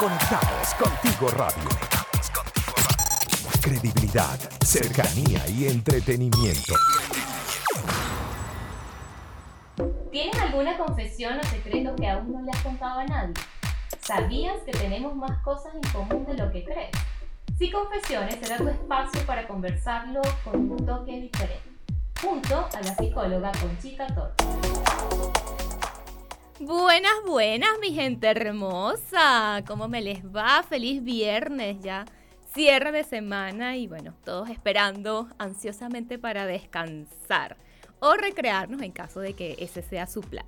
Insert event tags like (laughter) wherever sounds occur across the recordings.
Conectados contigo radio. Credibilidad, cercanía y entretenimiento. ¿Tienes alguna confesión o secreto que aún no le has contado a nadie? ¿Sabías que tenemos más cosas en común de lo que crees? Si Confesiones será tu espacio para conversarlo con un toque diferente, junto a la psicóloga Conchita Torres. Buenas, buenas, mi gente hermosa. ¿Cómo me les va? Feliz viernes ya. Cierre de semana y bueno, todos esperando ansiosamente para descansar o recrearnos en caso de que ese sea su plan.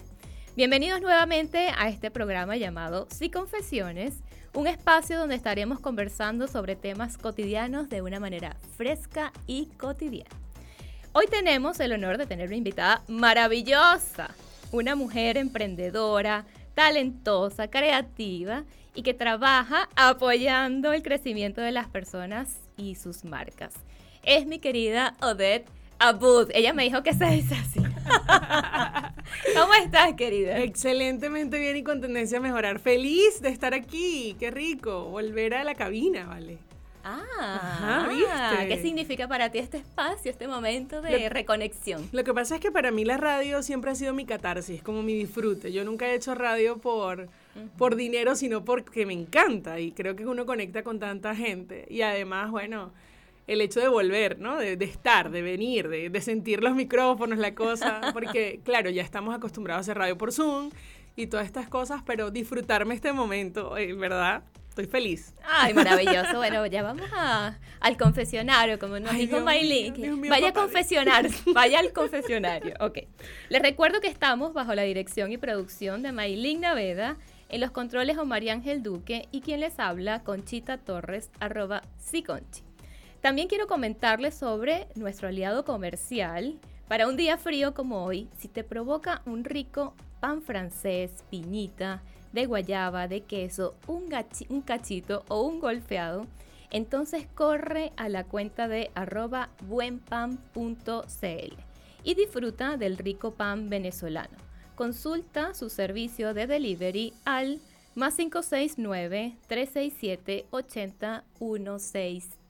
Bienvenidos nuevamente a este programa llamado Sí Confesiones, un espacio donde estaremos conversando sobre temas cotidianos de una manera fresca y cotidiana. Hoy tenemos el honor de tener una invitada maravillosa una mujer emprendedora, talentosa, creativa y que trabaja apoyando el crecimiento de las personas y sus marcas. Es mi querida Odette Abud. Ella me dijo que se dice así. (laughs) ¿Cómo estás, querida? Excelentemente bien y con tendencia a mejorar. Feliz de estar aquí. Qué rico. Volver a la cabina, ¿vale? Ah, ¿viste? ¿qué significa para ti este espacio, este momento de reconexión? Lo que pasa es que para mí la radio siempre ha sido mi catarsis, como mi disfrute. Yo nunca he hecho radio por, por dinero, sino porque me encanta y creo que uno conecta con tanta gente. Y además, bueno, el hecho de volver, ¿no? De, estar, de venir, de, de, sentir los micrófonos, la cosa, (laughs) porque claro, ya estamos acostumbrados a hacer radio por Zoom y todas estas cosas, pero disfrutarme este momento, eh, ¿verdad? Estoy feliz. Ay, (laughs) maravilloso. Bueno, ya vamos al confesionario, como nos dijo Maylin. Vaya a confesionar, (laughs) vaya al confesionario. Ok. Les recuerdo que estamos bajo la dirección y producción de Maylin Naveda, en los controles Omar Ángel Duque y quien les habla, Conchita Torres, arroba Siconchi. También quiero comentarles sobre nuestro aliado comercial. Para un día frío como hoy, si te provoca un rico pan francés, piñita, de guayaba, de queso, un, cachito o un golfeado, entonces corre a la cuenta de arroba buenpan.cl y disfruta del rico pan venezolano. Consulta su servicio de delivery al más 569 367 80163.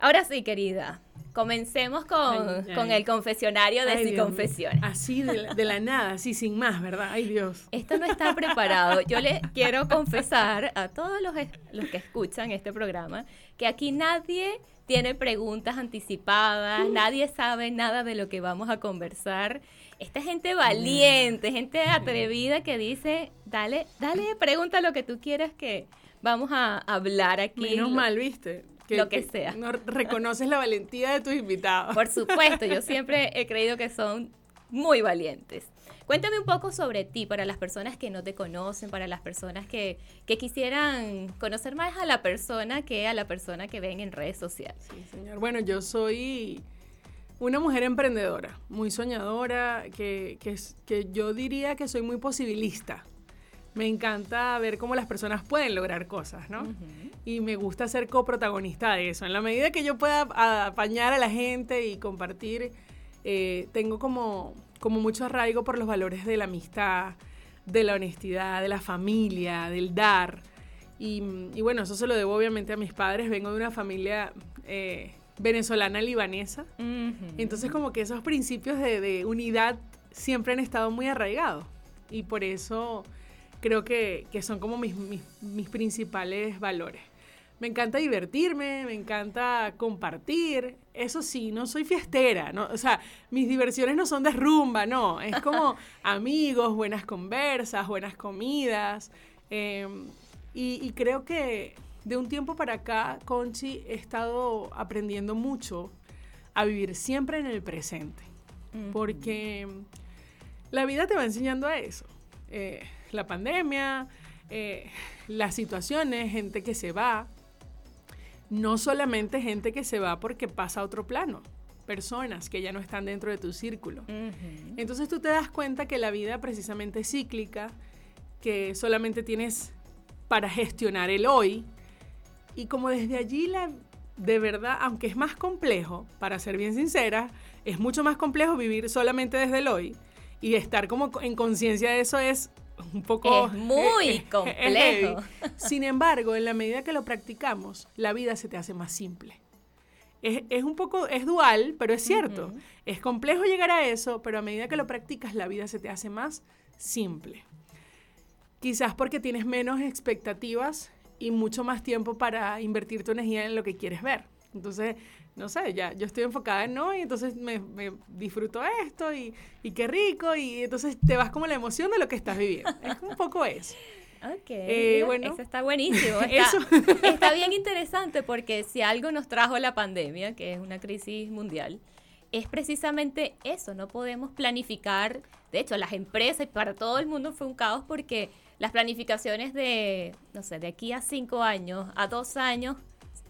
Ahora sí, querida, Comencemos con, el confesionario de Si Confesiones. Así de la, nada, así sin más, ¿verdad? Ay Dios. Esto no está preparado. Yo le (laughs) quiero confesar a todos los, los que escuchan este programa que aquí nadie tiene preguntas anticipadas, nadie sabe nada de lo que vamos a conversar. Esta gente valiente, gente atrevida que dice, dale, dale, pregunta lo que tú quieras que vamos a hablar aquí. Menos mal, ¿viste? Lo que, sea. No reconoces la valentía de tus invitados. Por supuesto, yo (laughs) siempre he creído que son muy valientes. Cuéntame un poco sobre ti para las personas que no te conocen, para las personas que, que, quisieran conocer más a la persona que a la persona que ven en redes sociales. Sí, señor. Bueno, yo soy una mujer emprendedora, muy soñadora, que, que, que yo diría que soy muy posibilista me encanta ver cómo las personas pueden lograr cosas, ¿no? Y me gusta ser coprotagonista de eso. En la medida que yo pueda apañar a la gente y compartir, eh, tengo como, como mucho arraigo por los valores de la amistad, de la honestidad, de la familia, del dar. Y, bueno, eso se lo debo obviamente a mis padres. Vengo de una familia eh, venezolana libanesa. Entonces como que esos principios de, de unidad siempre han estado muy arraigados. Y por eso creo que, son como mis, mis, principales valores. Me encanta divertirme, me encanta compartir. Eso sí, no soy fiestera, ¿no? O sea, mis diversiones no son de rumba, no. Es como (laughs) amigos, buenas conversas, buenas comidas. Em, y, creo que de un tiempo para acá, Conchi, he estado aprendiendo mucho a vivir siempre en el presente. Porque la vida te va enseñando a eso. Eh, la pandemia, eh, las situaciones, gente que se va. No solamente gente que se va porque pasa a otro plano, personas que ya no están dentro de tu círculo. Entonces tú te das cuenta que la vida precisamente es cíclica, que solamente tienes para gestionar el hoy. Y como desde allí la, de verdad, aunque es más complejo, para ser bien sincera, es mucho más complejo vivir solamente desde el hoy y estar como en conciencia de eso es un poco... Es (laughs) muy eh, es complejo. Sin embargo, en la medida que lo practicamos, la vida se te hace más simple. Es, es un poco, es dual, pero es cierto. Es complejo llegar a eso, pero a medida que lo practicas, la vida se te hace más simple. Quizás porque tienes menos expectativas y mucho más tiempo para invertir tu energía en lo que quieres ver. Entonces, no sé, ya yo estoy enfocada en no y entonces me, me disfruto esto y, y qué rico y entonces te vas como la emoción de lo que estás viviendo. Es un poco eso. (laughs) Ok, Eh, bueno. eso está buenísimo. (laughs) Está, Eso. está bien interesante porque si algo nos trajo la pandemia, que es una crisis mundial, es precisamente eso. No podemos planificar. De hecho, las empresas y para todo el mundo fue un caos porque las planificaciones de, no sé, de aquí a cinco años, a dos años,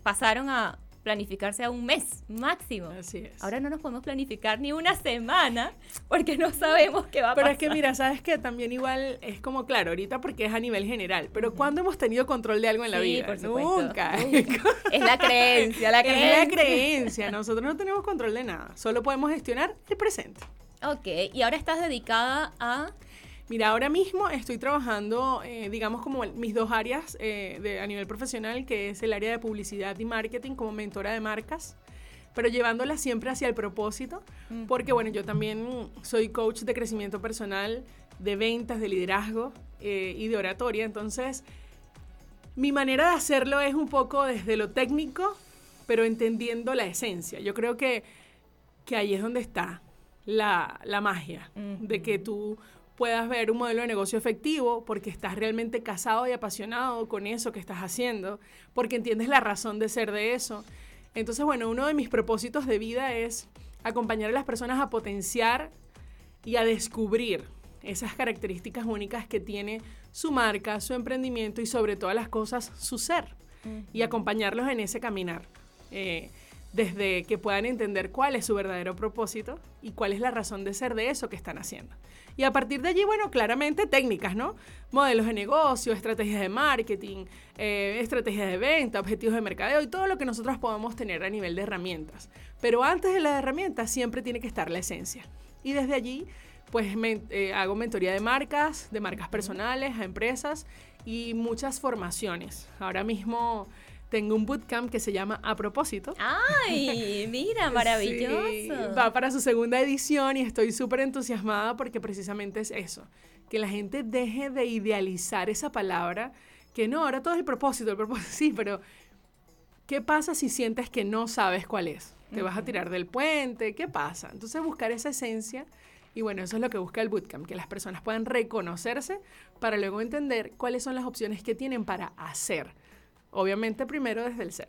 pasaron a planificarse a un mes máximo. Así es. Ahora no nos podemos planificar ni una semana porque no sabemos qué va a Pero pasar. es que mira, sabes que también igual es como claro, ahorita porque es a nivel general, pero ¿cuándo hemos tenido control de algo en la Sí, vida? por supuesto. Nunca. (laughs) Es la creencia, la creencia. Es la creencia. Nosotros no tenemos control de nada. Solo podemos gestionar el presente. Ok, y ahora estás dedicada a... Mira, ahora mismo estoy trabajando, eh, digamos, como mis dos áreas eh, de, a nivel profesional, que es el área de publicidad y marketing como mentora de marcas, pero llevándola siempre hacia el propósito, porque bueno, yo también soy coach de crecimiento personal, de ventas, de liderazgo eh, y de oratoria, entonces mi manera de hacerlo es un poco desde lo técnico, pero entendiendo la esencia. Yo creo que, que ahí es donde está la, la magia, de que tú puedas ver un modelo de negocio efectivo porque estás realmente casado y apasionado con eso que estás haciendo, porque entiendes la razón de ser de eso. Entonces, bueno, uno de mis propósitos de vida es acompañar a las personas a potenciar y a descubrir esas características únicas que tiene su marca, su emprendimiento y sobre todas las cosas su ser y acompañarlos en ese caminar. eh, desde que puedan entender cuál es su verdadero propósito y cuál es la razón de ser de eso que están haciendo. Y a partir de allí, bueno, claramente técnicas, ¿no? Modelos de negocio, estrategias de marketing, eh, estrategias de venta, objetivos de mercadeo y todo lo que nosotros podamos tener a nivel de herramientas. Pero antes de las herramientas siempre tiene que estar la esencia. Y desde allí, pues eh, hago mentoría de marcas, de marcas personales, a empresas y muchas formaciones. Ahora mismo tengo un bootcamp que se llama A propósito. ¡Ay! (laughs) Mira, maravilloso. Sí, va para su segunda edición y estoy súper entusiasmada porque precisamente es eso, que la gente deje de idealizar esa palabra, que no, ahora todo es el propósito, el propósito, (laughs) sí, pero ¿qué pasa si sientes que no sabes cuál es? ¿Te vas a tirar del puente? ¿Qué pasa? Entonces buscar esa esencia y bueno, eso es lo que busca el bootcamp, que las personas puedan reconocerse para luego entender cuáles son las opciones que tienen para hacer. Obviamente primero desde el ser.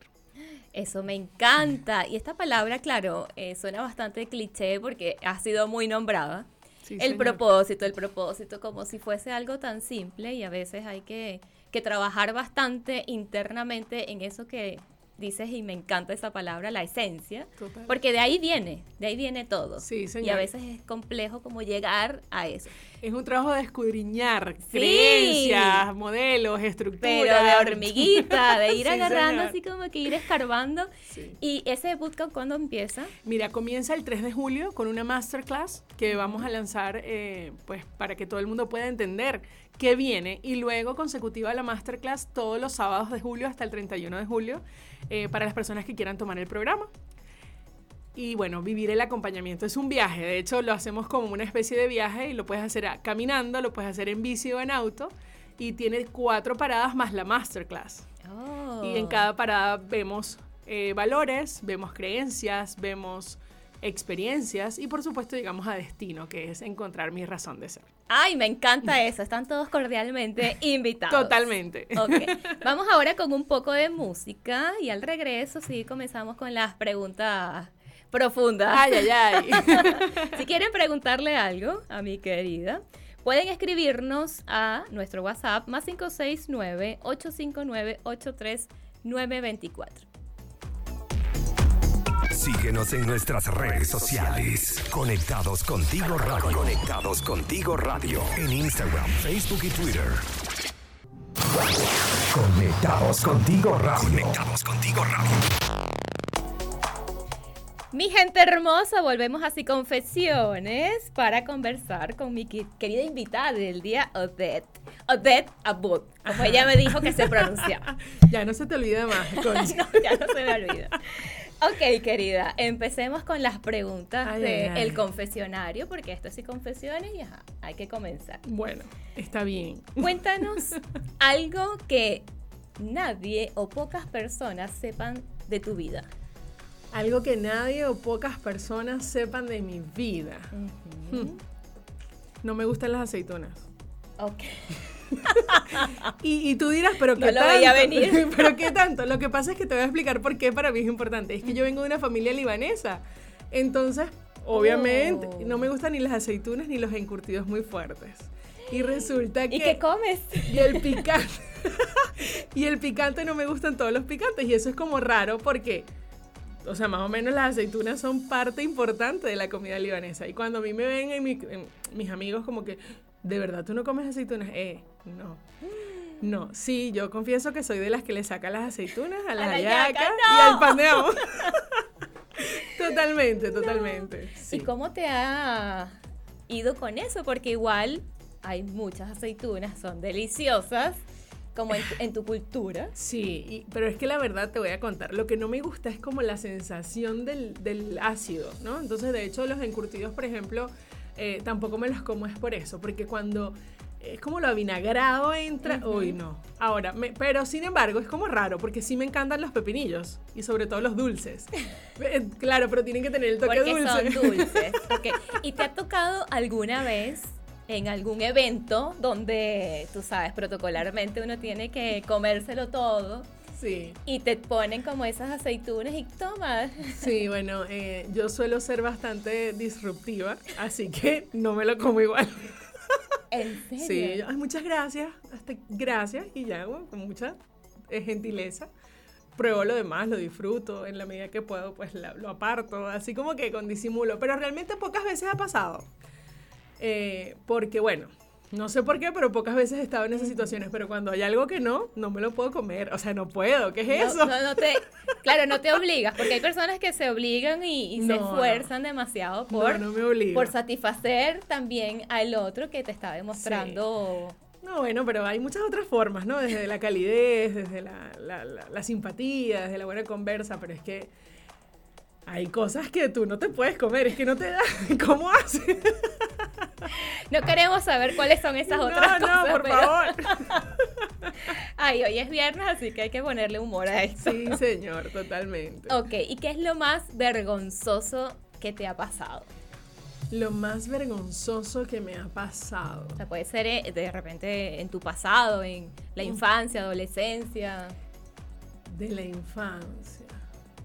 Eso me encanta. Y esta palabra, claro, eh, suena bastante cliché porque ha sido muy nombrada. Sí, el señor. propósito, el propósito, como si fuese algo tan simple y a veces hay que, que trabajar bastante internamente en eso que dices y me encanta esa palabra, la esencia, Total. porque de ahí viene, de ahí viene todo. Sí, Y a señor. veces es complejo como llegar a eso. Es un trabajo de escudriñar Sí. creencias, modelos, estructuras. Pero de hormiguita, de (laughs) ir Sí, agarrando señor. así como que ir escarbando. Sí. ¿Y ese bootcamp cuándo empieza? Mira, comienza el 3 de julio con una masterclass que vamos a lanzar eh, pues, para que todo el mundo pueda entender qué viene. Y luego consecutiva la masterclass todos los sábados de julio hasta el 31 de julio eh, para las personas que quieran tomar el programa. Y bueno, vivir el acompañamiento es un viaje. De hecho, lo hacemos como una especie de viaje y lo puedes hacer caminando, lo puedes hacer en bici o en auto. Y tiene cuatro paradas más la masterclass. Oh. Y en cada parada vemos eh, valores, vemos creencias, vemos experiencias y por supuesto llegamos a destino, que es encontrar mi razón de ser. Ay, me encanta eso. Están todos cordialmente (laughs) invitados. Totalmente. Ok, vamos ahora con un poco de música y al regreso sí comenzamos con las preguntas profundas. Ay, ay, ay. (laughs) Si quieren preguntarle algo a mi querida, pueden escribirnos a nuestro WhatsApp más 569-859-83924. Síguenos en nuestras redes sociales. Conectados contigo radio. Conectados contigo radio. En Instagram, Facebook y Twitter. Conectados contigo radio. Conectados contigo radio. Mi gente hermosa, volvemos así confesiones para conversar con mi querida invitada del día, Odette. Odette Abud, como ella me dijo que se pronunciaba. (laughs) Ya no se te olvida más. (laughs) No, ya no se me olvida. Ok, querida, empecemos con las preguntas del confesionario, porque esto sí confesiones y ajá, hay que comenzar. Bueno, está bien. Cuéntanos (laughs) algo que nadie o pocas personas sepan de tu vida. Algo que nadie o pocas personas sepan de mi vida. Ujú. No me gustan las aceitunas. Ok. (laughs) (laughs) Y, y tú dirás, pero No qué lo tanto. venir. (laughs) pero qué tanto. Lo que pasa es que te voy a explicar por qué para mí es importante. Es que yo vengo de una familia libanesa. Entonces, obviamente, Oh. no me gustan ni las aceitunas ni los encurtidos muy fuertes. Y resulta que. ¿Y qué comes? Y el (laughs) picante. y el picante no me gustan todos los picantes. Y eso es como raro porque, o sea, más o menos las aceitunas son parte importante de la comida libanesa. Y cuando a mí me ven en, mi- en mis amigos como que, ¿de verdad tú no comes aceitunas? Eh, no. No, sí, yo confieso que soy de las que le saca las aceitunas a las la hallaca, y al pan de (laughs) totalmente, totalmente. sí. ¿Y cómo te ha ido con eso? Porque igual hay muchas aceitunas, son deliciosas, como en, tu- en tu cultura. Sí, y- pero es que la verdad te voy a contar, lo que no me gusta es como la sensación del, del ácido, ¿no? Entonces, de hecho, los encurtidos, por ejemplo, eh, tampoco me los como es por eso, porque cuando es como lo avinagrado entra, uy, no. Ahora, me- pero sin embargo, es como raro, porque sí me encantan los pepinillos, y sobre todo los dulces. (laughs) Eh, claro, pero tienen que tener el toque Porque dulce. son (laughs) dulces. ¿Y te ha tocado alguna vez en algún evento donde, tú sabes, protocolarmente uno tiene que comérselo todo Sí. y te ponen como esas aceitunas y toma? Sí, bueno, eh, yo suelo ser bastante disruptiva, así que no me lo como igual. ¿En serio? Sí, "Ay, muchas gracias, hasta gracias y ya, bueno, con mucha eh, gentileza. Pruebo lo demás, lo disfruto, en la medida que puedo, pues la- lo aparto, así como que con disimulo, pero realmente pocas veces ha pasado. Eh, porque bueno, no sé por qué, pero pocas veces he estado en esas situaciones, pero cuando hay algo que no, no me lo puedo comer, o sea, no puedo, ¿qué es No, eso? no, no te, claro, no te obligas, porque hay personas que se obligan y, y se esfuerzan demasiado por, no, no me obligo. por satisfacer también al otro que te está demostrando. No, bueno, pero hay muchas otras formas, ¿no? Desde la calidez, desde la, la- la- la simpatía, desde la buena conversa, pero es que hay cosas que tú no te puedes comer, es que no te da. (laughs) ¿Cómo haces? (laughs) No queremos saber cuáles son esas otras no, cosas. no, por pero- favor. (laughs) Ay, hoy es viernes, así que hay que ponerle humor a esto. Sí, señor, totalmente. Ok, ¿y qué es lo más vergonzoso que te ha pasado? Lo más vergonzoso que me ha pasado. O sea, puede ser eh, de repente en tu pasado, en la infancia, adolescencia. De la infancia.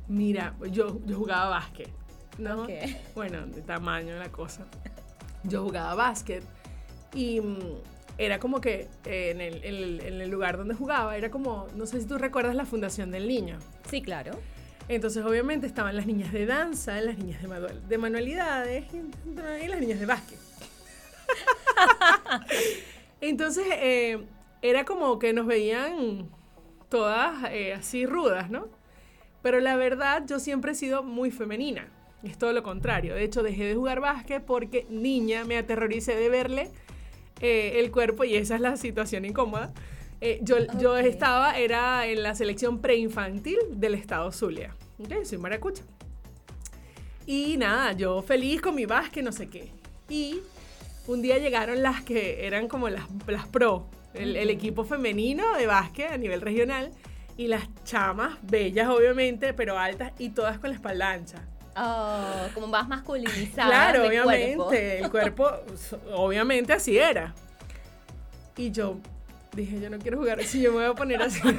Mira, yo, yo jugaba básquet, ¿no? Ok. Bueno, de tamaño la cosa. Yo jugaba básquet y mm, era como que eh, en, el, en el- en el lugar donde jugaba, era como, no sé si tú recuerdas la Fundación del Niño. Sí, claro. Entonces, obviamente, estaban las niñas de danza, las niñas de, manu- de manualidades y, y las niñas de básquet. (laughs) Entonces, eh, era como que nos veían todas eh, así rudas, ¿no? Pero la verdad, yo siempre he sido muy femenina. Es todo lo contrario. De hecho, dejé de jugar básquet porque niña me aterroricé de verle eh, el cuerpo y esa es la situación incómoda. Eh, yo, yo Ok. estaba, era en la selección preinfantil del estado Zulia. Ok, soy maracucha. Y nada, yo feliz con mi básquet, no sé qué. Y un día llegaron las que eran como las, las pro, el, el equipo femenino de básquet a nivel regional. Y las chamas, bellas obviamente, pero altas y todas con la espalda ancha. Oh, como más masculinizada. Claro, de obviamente, cuerpo. el cuerpo, obviamente así era. Y yo dije, yo no quiero jugar así, yo me voy a poner así. (laughs)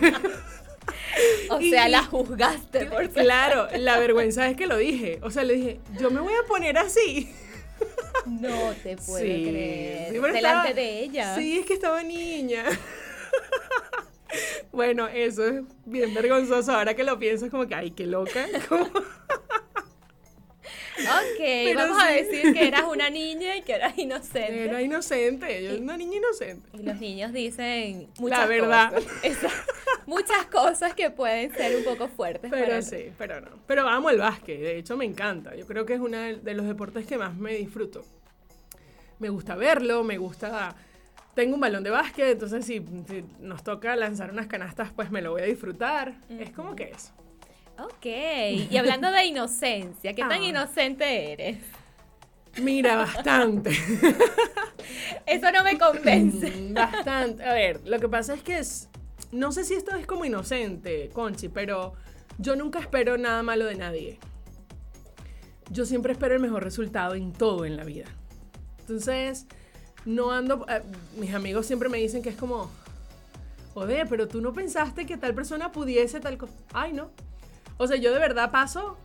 O Y- sea, la juzgaste por claro, la vergüenza es que lo dije. O sea, le dije, yo me voy a poner así. No te puedo Sí, creer. sí, Delante estaba- de ella. Sí, es que estaba niña. (laughs) Bueno, eso es bien vergonzoso. Ahora que lo pienso, es como que, ay, qué loca. (laughs) ¿Cómo? Ok, (laughs) vamos a decir que eras una niña y que eras inocente. Era inocente, yo era una niña inocente. Y los niños dicen muchas La verdad. cosas. (laughs) Muchas cosas que pueden ser un poco fuertes. Pero para- sí, pero no. Pero amo el básquet, de hecho me encanta. Yo creo que es uno de los deportes que más me disfruto. Me gusta verlo, me gusta... Tengo un balón de básquet, entonces si, si nos toca lanzar unas canastas, pues me lo voy a disfrutar. Es como que eso. Ok, y hablando de inocencia, ¿qué tan Ah. inocente eres? Mira, bastante. Eso no me convence. Mm, Bastante. A ver, lo que pasa es que es. No sé si esto es como inocente, Conchi, pero yo nunca espero nada malo de nadie. Yo siempre espero el mejor resultado en todo en la vida. Entonces, no ando. eh, mis amigos siempre me dicen que es como. Joder, pero tú no pensaste que tal persona pudiese tal cosa. Ay, no. O sea, yo de verdad paso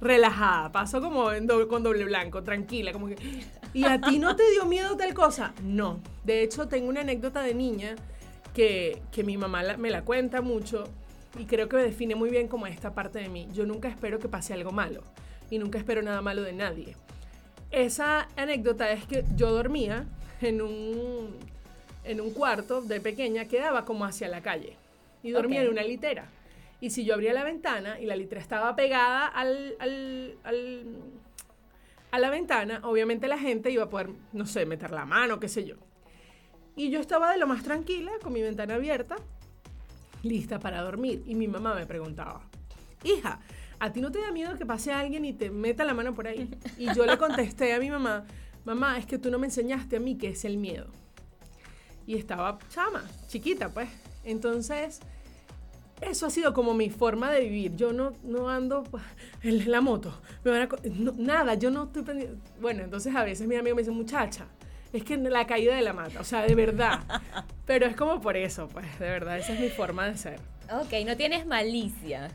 relajada, paso como en doble- con doble blanco, tranquila, como que... ¿Y a ti no te dio miedo tal cosa? No. De hecho, tengo una anécdota de niña que, que mi mamá la- me la cuenta mucho y creo que me define muy bien como esta parte de mí. Yo nunca espero que pase algo malo y nunca espero nada malo de nadie. Esa anécdota es que yo dormía en un, en un cuarto de pequeña que daba como hacia la calle y dormía en una litera. Y si yo abría la ventana y la litera estaba pegada al, al- al- a la ventana, obviamente la gente iba a poder, no sé, meter la mano, qué sé yo. Y yo estaba de lo más tranquila, con mi ventana abierta, lista para dormir. Y mi mamá me preguntaba, hija, ¿a ti no te da miedo que pase alguien y te meta la mano por ahí? Y yo le contesté a mi mamá, mamá, es que tú no me enseñaste a mí qué es el miedo. Y estaba chama, chiquita, pues. Entonces, eso ha sido como mi forma de vivir. Yo no, no ando pues, (laughs) en la moto. Me van a no, nada, yo no estoy pendiente. Bueno, entonces a veces mi amigo me dice, muchacha, es que la caída de la mata, o sea, de verdad. (laughs) Pero es como por eso, pues, de verdad, esa es mi forma de ser. Ok, no tienes malicia.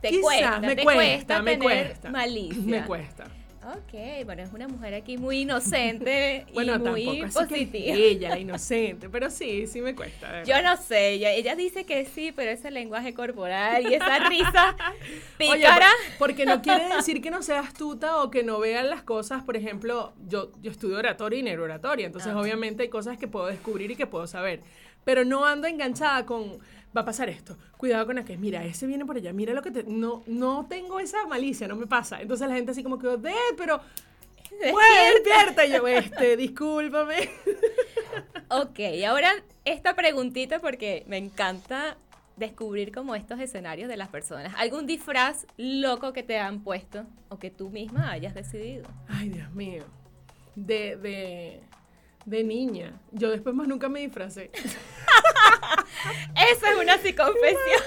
Te cuesta, me te cuesta, cuesta me tener cuesta. malicia. (laughs) Me cuesta. Ok, bueno, es una mujer aquí muy inocente (laughs) Bueno, y muy tampoco así que positiva. ella, la inocente, pero sí, sí me cuesta. Yo no sé, ella, ella dice que sí, pero ese lenguaje corporal y esa risa (laughs) pícara. por- porque no quiere decir que no sea astuta o que no vean las cosas. Por ejemplo, yo, yo estudio oratoria y neurooratoria, entonces obviamente hay cosas que puedo descubrir y que puedo saber. Pero no ando enganchada con, va a pasar esto, cuidado con aquel, mira, ese viene por allá, mira lo que te... No, no tengo esa malicia, no me pasa. Entonces la gente así como que, "Odette, pero... (laughs) Bueno, despierta. Yo, este, discúlpame. (laughs) Ok, ahora esta preguntita porque me encanta descubrir como estos escenarios de las personas. ¿Algún disfraz loco que te han puesto o que tú misma hayas decidido? Ay, Dios mío. De, de, de niña. Yo después más nunca me disfracé. (laughs) Esa es una sí confesión.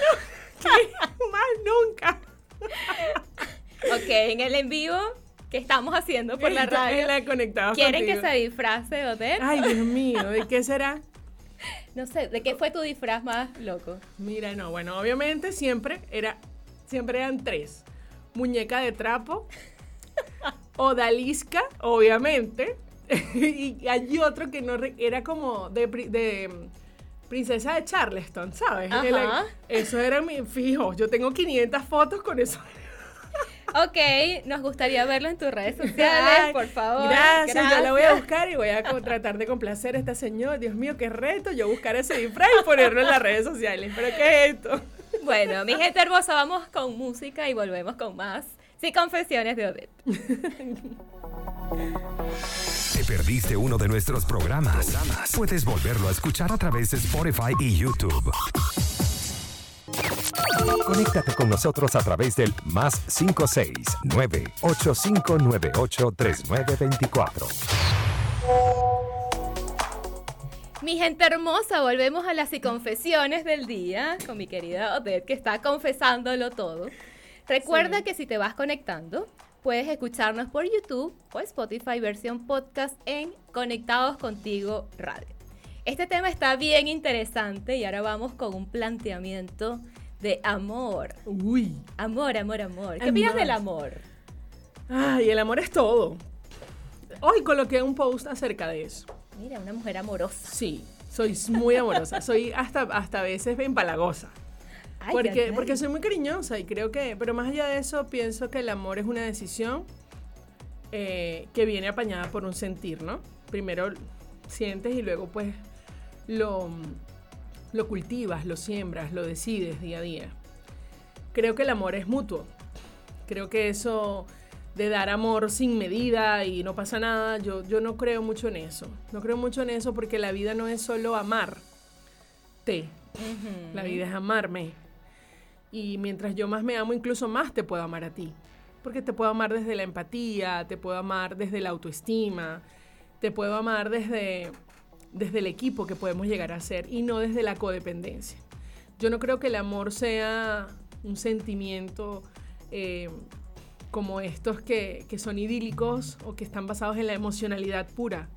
más nunca. ok, en el en vivo que estamos haciendo por la radio. la conectada ¿Quieren que se disfrace Odette? Ay, Dios mío, ¿de qué será? No sé, ¿de qué fue tu disfraz más loco? Mira, no, bueno, obviamente siempre era, siempre eran tres. Muñeca de trapo, (laughs) odalisca, obviamente, (laughs) y hay otro que no era como de, de, princesa de Charleston, ¿sabes? Ajá. Eso era mi fijo. Yo tengo 500 fotos con eso. Ok, nos gustaría verlo en tus redes Ay, sociales, por favor. Gracias, yo la voy a buscar y voy a tratar de complacer a esta señora. Dios mío, qué reto yo buscar ese disfraz y ponerlo en las redes sociales. ¿Pero qué es esto? Bueno, mi gente hermosa, vamos con música y volvemos con más. Sí, confesiones de Odette. ¿Te perdiste uno de nuestros programas? Puedes volverlo a escuchar a través de Spotify y YouTube. Conéctate con nosotros a través del más 569-8598-3924. Mi gente hermosa, volvemos a las y confesiones del día con mi querida Odette que está confesándolo todo. Recuerda Sí. que si te vas conectando, puedes escucharnos por YouTube o Spotify versión podcast en Conectados Contigo Radio. Este tema está bien interesante y ahora vamos con un planteamiento de amor. Uy. Amor, amor, amor. ¿Qué opinas Amor. del amor? Ay, el amor es todo. Hoy coloqué un post acerca de eso. Mira, una mujer amorosa. Sí, soy muy amorosa. Soy hasta, hasta a veces empalagosa. Ay, Porque, porque soy muy cariñosa y creo que, pero más allá de eso, pienso que el amor es una decisión eh, que viene apañada por un sentir, ¿no? Primero sientes y luego pues lo, lo cultivas, lo siembras, lo decides día a día. Creo que el amor es mutuo. Creo que eso de dar amor sin medida y no pasa nada, yo, yo no creo mucho en eso. No creo mucho en eso porque la vida no es solo amarte. La vida es amarme. Y mientras yo más me amo, incluso más te puedo amar a ti. Porque te puedo amar desde la empatía, te puedo amar desde la autoestima, te puedo amar desde, desde el equipo que podemos llegar a ser y no desde la codependencia. Yo no creo que el amor sea un sentimiento eh, como estos que, que son idílicos o que están basados en la emocionalidad pura.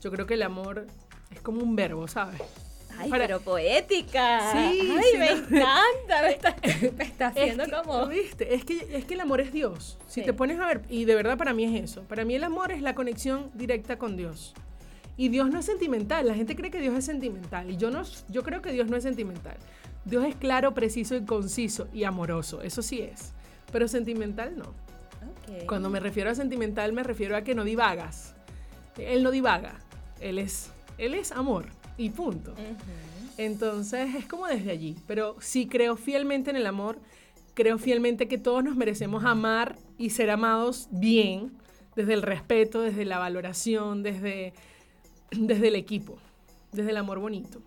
Yo creo que el amor es como un verbo, ¿sabes? Ay, pero poética. Sí, Ay, sí, me no. encanta. Me está, (laughs) me está Es haciendo que, como. ¿viste? Es que, es que el amor es Dios. Si Sí. te pones a ver, y de verdad para mí es eso. Para mí el amor es la conexión directa con Dios. Y Dios no es sentimental. La gente cree que Dios es sentimental. Y yo, no, yo creo que Dios no es sentimental. Dios es claro, preciso y conciso y amoroso. Eso sí es. Pero sentimental no. Ok. Cuando me refiero a sentimental me refiero a que no divagas. Él no divaga. Él es, él es amor. Y punto. Entonces es como desde allí. Pero sí creo fielmente en el amor. Creo fielmente que todos nos merecemos amar y ser amados bien. Desde el respeto, desde la valoración, desde, desde el equipo. Desde el amor bonito.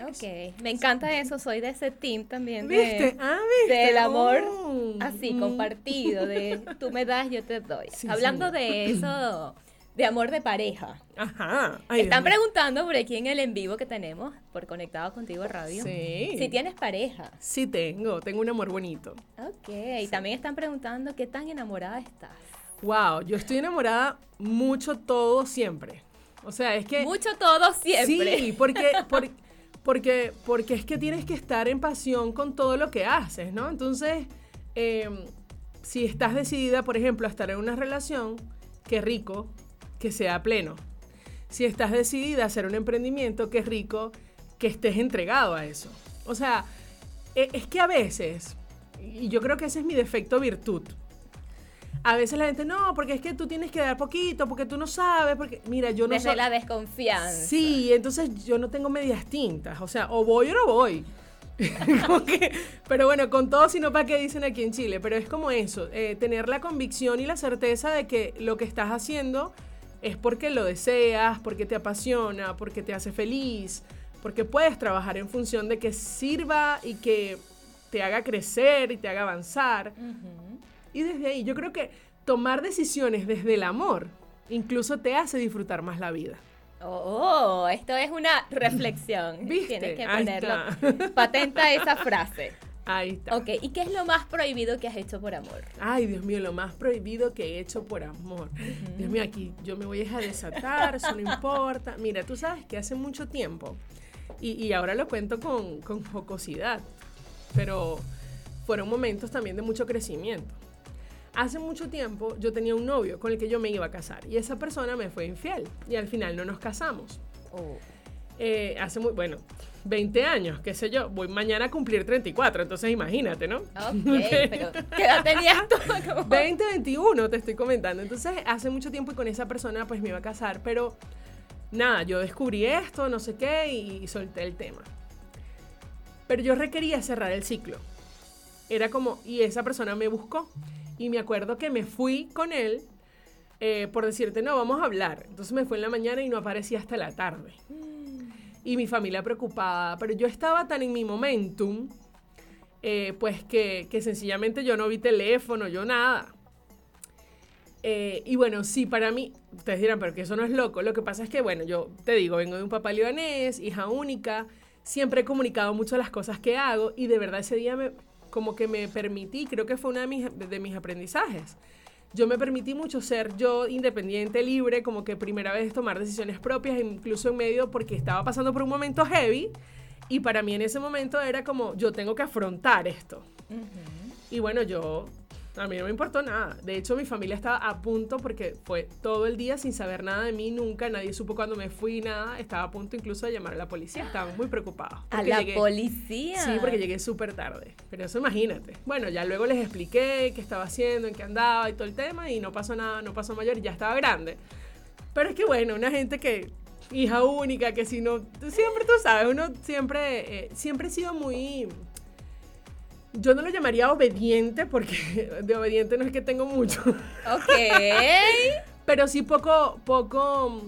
Ok, me encanta eso, soy de ese team también. de- ¿Viste? Ah, ¿viste? Del amor Oh. así, Mm. compartido, de tú me das, yo te doy. (laughs) Sí, Hablando de eso, de amor de pareja. Ajá. Ay, Están preguntando por aquí en el en vivo que tenemos, por Conectado Contigo Radio, Sí. si tienes pareja. Sí tengo. Tengo un amor bonito. Ok, también están preguntando qué tan enamorada estás. Wow, yo estoy enamorada mucho todo siempre. O sea, es que... Mucho todo siempre. Sí, porque, (laughs) por- porque, porque es que tienes que estar en pasión con todo lo que haces, ¿no? Entonces, eh, si estás decidida, por ejemplo, a estar en una relación, qué rico que sea pleno. Si estás decidida a hacer un emprendimiento, qué rico que estés entregado a eso. O sea, e- es que a veces, y yo creo que ese es mi defecto virtud, a veces la gente, no, porque es que tú tienes que dar poquito, porque tú no sabes, porque, mira, yo no Desde soy... la desconfianza. Sí, entonces yo no tengo medias tintas. O sea, o voy o no voy. (laughs) Que- pero bueno, con todo, sino para qué dicen aquí en Chile. Pero es como eso, eh, tener la convicción y la certeza de que lo que estás haciendo es porque lo deseas, porque te apasiona, porque te hace feliz, porque puedes trabajar en función de que sirva y que te haga crecer y te haga avanzar. Y desde ahí, yo creo que tomar decisiones desde el amor incluso te hace disfrutar más la vida. Oh, esto es una reflexión. (laughs) ¿Viste? Tienes que ponerlo. Patenta esa frase. (laughs) Ahí está. Ok, ¿y qué es lo más prohibido que has hecho por amor? Ay, Dios mío, lo más prohibido que he hecho por amor. Dios mío, aquí yo me voy a desatar, eso no importa. Mira, tú sabes que hace mucho tiempo, y, y ahora lo cuento con, con jocosidad, pero fueron momentos también de mucho crecimiento. Hace mucho tiempo yo tenía un novio con el que yo me iba a casar y esa persona me fue infiel y al final no nos casamos. Oh. Eh, hace muy, bueno, 20 años, qué sé yo, voy mañana a cumplir 34, entonces imagínate, ¿no? Ok, (laughs) pero ¿qué edad tenías tú? (laughs) Como- 2021 te estoy comentando. Entonces, hace mucho tiempo y con esa persona pues me iba a casar, pero nada, yo descubrí esto, no sé qué, y, solté el tema. Pero yo requería cerrar el ciclo. Era como, y esa persona me buscó. Y me acuerdo que me fui con él eh, por decirte, no, vamos a hablar. Entonces me fue en la mañana y no aparecía hasta la tarde. Y mi familia preocupada, pero yo estaba tan en mi momentum, eh, pues que, que sencillamente yo no vi teléfono, yo nada. Eh, y bueno, sí, para mí, ustedes dirán, pero que eso no es loco. Lo que pasa es que, bueno, yo te digo, vengo de un papá libanés, hija única, siempre he comunicado mucho las cosas que hago y de verdad ese día me, como que me permití, creo que fue uno de mis, de mis aprendizajes. Yo me permití mucho ser yo independiente, libre, como que primera vez tomar decisiones propias, incluso en medio porque estaba pasando por un momento heavy y para mí en ese momento era como, yo tengo que afrontar esto. Y bueno, yo, a mí no me importó nada. De hecho, mi familia estaba a punto porque fue todo el día sin saber nada de mí, nunca, nadie supo cuando me fui, nada. Estaba a punto incluso de llamar a la policía, estaban muy preocupados. A la llegué- policía. Sí, porque llegué súper tarde. Pero eso imagínate. Bueno, ya luego les expliqué qué estaba haciendo, en qué andaba y todo el tema, y no pasó nada, no pasó mayor, y ya estaba grande. Pero es que bueno, una gente que hija única, que si no, siempre tú sabes, uno siempre, eh, siempre he sido muy, yo no lo llamaría obediente, porque (laughs) de obediente no es que tengo mucho, Ok. (laughs) pero sí poco, poco,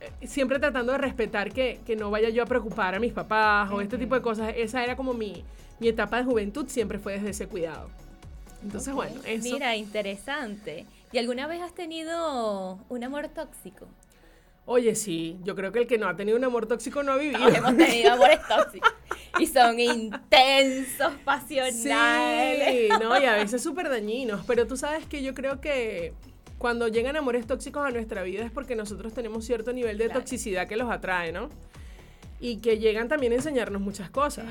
eh, siempre tratando de respetar que, que no vaya yo a preocupar a mis papás o este tipo de cosas. Esa era como mi, mi etapa de juventud, siempre fue desde ese cuidado. Entonces, bueno, eso. Mira, interesante. ¿Y alguna vez has tenido un amor tóxico? Oye, sí, yo creo que el que no ha tenido un amor tóxico no ha vivido. Todos hemos tenido amores (laughs) tóxicos. Y son intensos, pasionales. Sí, no, y a veces súper dañinos, pero tú sabes que yo creo que cuando llegan amores tóxicos a nuestra vida es porque nosotros tenemos cierto nivel de Claro. toxicidad que los atrae, ¿no? Y que llegan también a enseñarnos muchas cosas.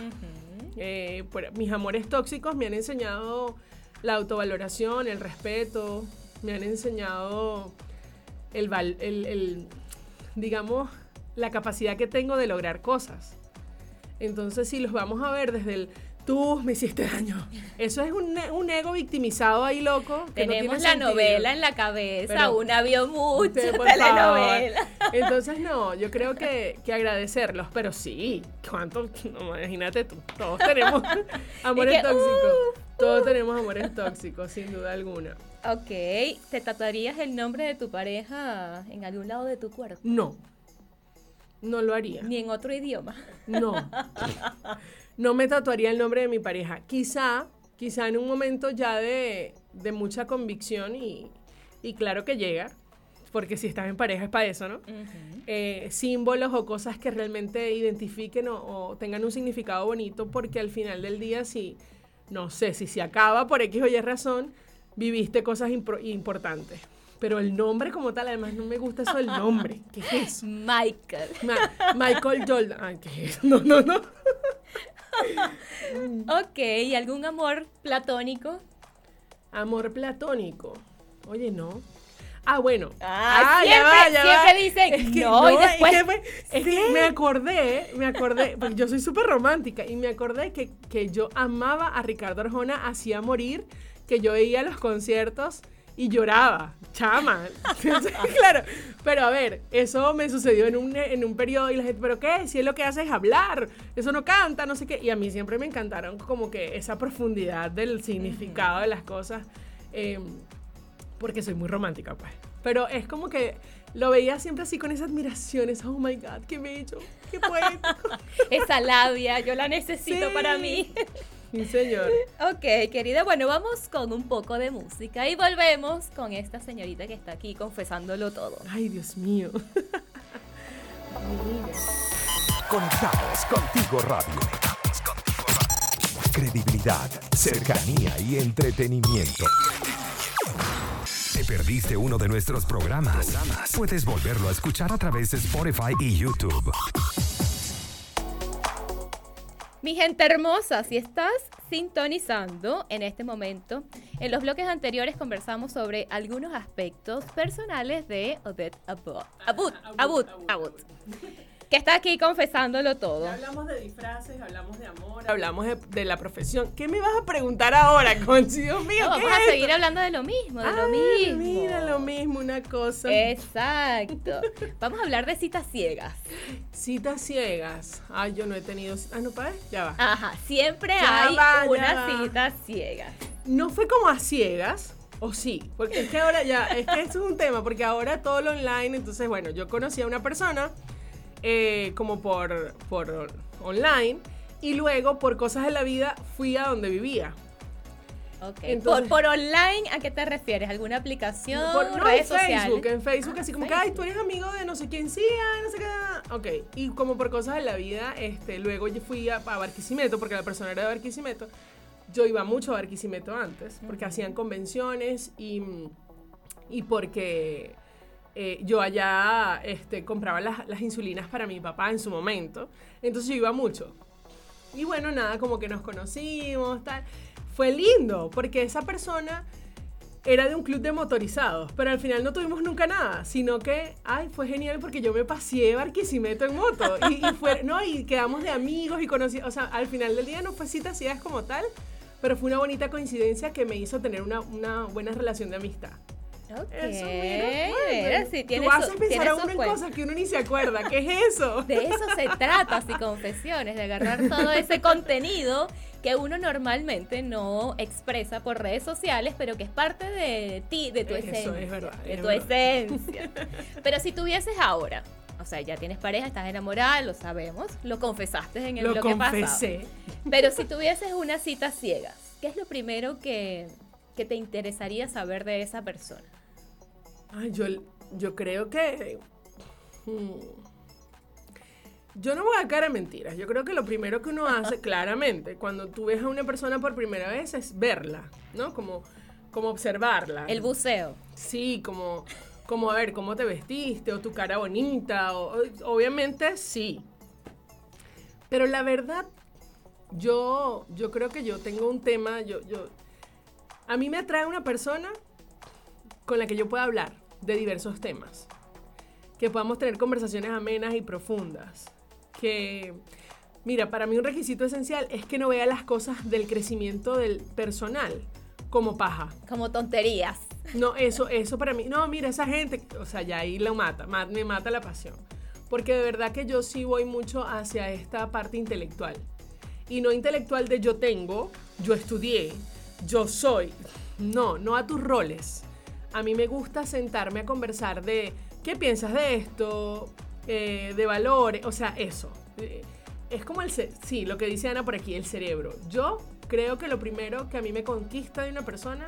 Eh, por- mis amores tóxicos me han enseñado la autovaloración, el respeto, me han enseñado el, el- el, digamos, la capacidad que tengo de lograr cosas. Entonces, si los vamos a ver desde el tú me hiciste daño, eso es un, ego victimizado ahí loco. que Tenemos la sentido. novela en la cabeza, Pero- una vio mucho telenovela. Entonces, no, yo creo que, que agradecerlos, pero sí, ¿cuánto? No, imagínate tú, todos tenemos (laughs) amores que, tóxicos. uh. Todos tenemos amores tóxicos, sin duda alguna. Ok, ¿te tatuarías el nombre de tu pareja en algún lado de tu cuerpo? No, no lo haría. Ni en otro idioma. No. (laughs) No me tatuaría el nombre de mi pareja. Quizá, quizá en un momento ya de, de mucha convicción y, y claro que llega, porque si estás en pareja es para eso, ¿no? eh, símbolos o cosas que realmente identifiquen o, o tengan un significado bonito, porque al final del día, si, no sé, si se acaba por X o Y razón, viviste cosas impro- importantes. Pero el nombre como tal, además no me gusta eso del nombre. (laughs) ¿Qué es eso? Michael. Ma- Michael Jordan. Ay, ¿qué es? No, no, no. (laughs) Ok, ¿y algún amor platónico? Amor platónico. Oye, no. Ah, bueno. Ah, ya siempre- va, ya siempre va. dicen Es que no, y es después que me- Es que me acordé, me acordé, porque yo soy súper romántica, y me acordé que, que yo amaba a Ricardo Arjona hacía morir, que yo veía los conciertos y lloraba, chama. (laughs) Claro, pero a ver, eso me sucedió en un, en un periodo y la gente, ¿pero qué? Si él lo que hace es hablar, eso no canta, no sé qué. Y a mí siempre me encantaron como que esa profundidad del significado de las cosas. eh, porque soy muy romántica, pues. Pero es como que lo veía siempre así con esa admiración, esa, oh my God, qué bello, qué poético. (laughs) Esa labia, yo la necesito Sí. para mí. (laughs) Sí, señor. Ok, querida, bueno, vamos con un poco de música y volvemos con esta señorita que está aquí confesándolo todo. Ay, Dios mío. Mira. Conectados contigo radio. Credibilidad, cercanía y entretenimiento. ¿Te perdiste uno de nuestros programas? Puedes volverlo a escuchar a través de Spotify y YouTube. Mi gente hermosa, si estás sintonizando en este momento, en los bloques anteriores conversamos sobre algunos aspectos personales de Odette Abud. Abud, Abud, Abud. Que está aquí confesándolo todo. Ya hablamos de disfraces, hablamos de amor, hablamos de, de la profesión. ¿Qué me vas a preguntar ahora, (laughs) Conchi? Dios mío, No, ¿qué vamos a seguir esto? hablando de lo mismo, de Ah, lo mismo. Mira, lo mismo, una cosa. Exacto. Vamos a hablar de citas ciegas. Citas ciegas. Ay, yo no he tenido. Ah, no, para ya va. Ajá, siempre Ya hay va, una va. cita ciega. No fue como a ciegas, o sí, porque es que ahora ya, es que esto es un tema, porque ahora todo lo online, entonces bueno, yo conocí a una persona eh, como por, por online y luego por cosas de la vida fui a donde vivía. Ok. Entonces- por, por online, ¿a qué te refieres? ¿Alguna aplicación? Por- no, redes en Facebook, sociales? en Facebook, así como que, ay, tú eres amigo de no sé quién sí, ay, no sé qué. Ok, y como por cosas de la vida, este, luego yo fui a, a Barquisimeto, porque la persona era de Barquisimeto. Yo iba mucho a Barquisimeto antes, porque hacían convenciones y, y porque eh, yo allá este, compraba las, insulinas para mi papá en su momento. Entonces yo iba mucho. Y bueno, nada, como que nos conocimos, tal. Fue lindo, porque esa persona era de un club de motorizados, pero al final no tuvimos nunca nada, sino que, ay, fue genial porque yo me paseé Barquisimeto en moto y, y fue, no, y quedamos de amigos y conocí, o sea, al final del día no fue citas ciegas como tal, pero fue una bonita coincidencia que me hizo tener una buena relación de amistad. Ok. Eso, mira, mira, sí, tú a pensar uno en cosas que uno ni se acuerda. ¿Qué es (laughs) eso? De eso se trata, así confesiones, de agarrar todo ese (laughs) contenido que uno normalmente no expresa por redes sociales, pero que es parte de ti, de tu Eso esencia. es verdad, de es tu verdad. esencia. (laughs) Pero si tuvieses ahora, o sea, ya tienes pareja, estás enamorada, lo sabemos, lo confesaste en el Lo bloque pasado. confesé. Pero si tuvieses una cita ciegas, ¿qué es lo primero que, que te interesaría saber de esa persona? Ay, yo, yo creo que. hmm, Yo no voy a cara a mentiras. Yo creo que lo primero que uno hace, (laughs) claramente, cuando tú ves a una persona por primera vez, es verla, ¿no? Como, como observarla. El buceo. Sí, como, como a ver cómo te vestiste, o tu cara bonita, o, o- obviamente sí. Pero la verdad, yo, yo creo que yo tengo un tema, yo, yo, a mí me atrae una persona con la que yo pueda hablar de diversos temas, que podamos tener conversaciones amenas y profundas, que, mira, para mí un requisito esencial es que no vea las cosas del crecimiento del personal como paja. Como tonterías. No, eso, eso para mí. No, mira, esa gente, o sea, ya ahí lo mata, ma- me mata la pasión. Porque de verdad que yo sí voy mucho hacia esta parte intelectual. Y no intelectual de yo tengo, yo estudié, yo soy. No, no a tus roles. A mí me gusta sentarme a conversar de qué piensas de esto, eh, de valores, o sea, eso. Eh, es como el, sí, lo que dice Ana por aquí, el cerebro. Yo creo que lo primero que a mí me conquista de una persona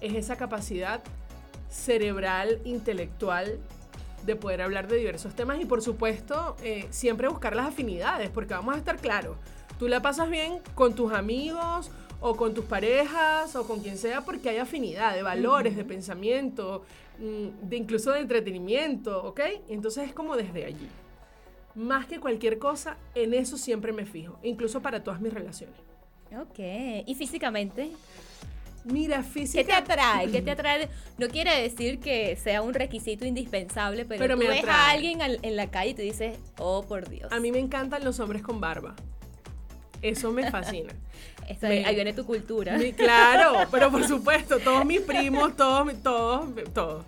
es esa capacidad cerebral, intelectual, de poder hablar de diversos temas y por supuesto eh, siempre buscar las afinidades, porque vamos a estar claros, tú la pasas bien con tus amigos o con tus parejas o con quien sea porque hay afinidad de valores, de pensamiento, mm, de incluso de entretenimiento, ¿ok? Entonces es como desde allí. Más que cualquier cosa, en eso siempre me fijo, incluso para todas mis relaciones. Ok. ¿Y físicamente? Mira, ¿Qué física... te atrae? ¿Qué te (clears throat) atrae? No quiere decir que sea un requisito indispensable, pero, Pero tú me ves a alguien al- en la calle y te dices, oh, por Dios. A mí me encantan los hombres con barba. Eso me fascina. (laughs) Esto- me- ahí viene tu cultura. Mi- claro, (laughs) pero por supuesto, todos mis primos, todos, todos, todos.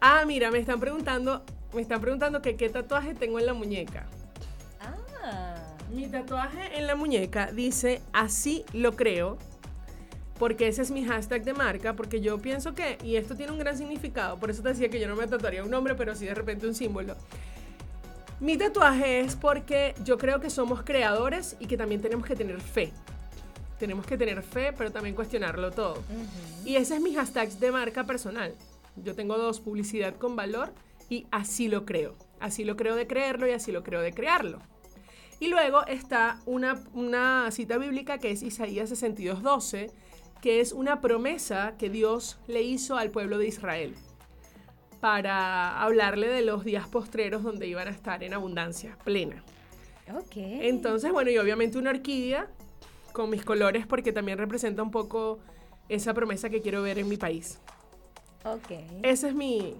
Ah, mira, me están preguntando, me están preguntando que qué tatuaje tengo en la muñeca. Ah. Mi tatuaje en la muñeca dice así lo creo, porque ese es mi hashtag de marca, porque yo pienso que, y esto tiene un gran significado, por eso te decía que yo no me tatuaría un nombre, pero sí de repente un símbolo. Mi tatuaje es porque yo creo que somos creadores y que también tenemos que tener fe. Tenemos que tener fe, pero también cuestionarlo todo. Y ese es mi hashtag de marca personal. Yo tengo dos, publicidad con valor y así lo creo. Así lo creo de creerlo y así lo creo de crearlo. Y luego está una, una cita bíblica que es Isaías 62.12, que es una promesa que Dios le hizo al pueblo de Israel para hablarle de los días postreros donde iban a estar en abundancia plena. Ok. Entonces, bueno, y obviamente una orquídea con mis colores porque también representa un poco esa promesa que quiero ver en mi país. ok. Ese es mi,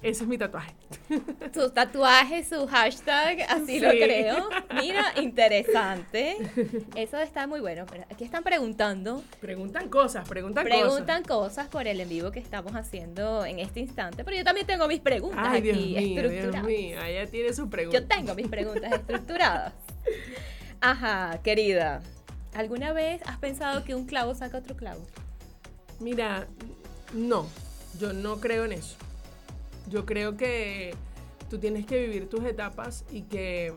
ese es mi tatuaje. (laughs) Su tatuaje, su hashtag, así lo Sí. creo. Mira, (laughs) interesante. Eso está muy bueno. Pero aquí están preguntando, Preguntan cosas, preguntan, preguntan cosas por el en vivo que estamos haciendo en este inste, pero yo también tengo mis preguntas cosas. Ay, Dios aquí mío, Dios estructuradas. mío, ella tiene su pregunta. Yo tengo mis preguntas estructuradas. (laughs) Ajá, querida. ¿Alguna vez has pensado que un clavo saca otro clavo? Mira, no, yo no creo en eso. Yo creo que tú tienes que vivir tus etapas y que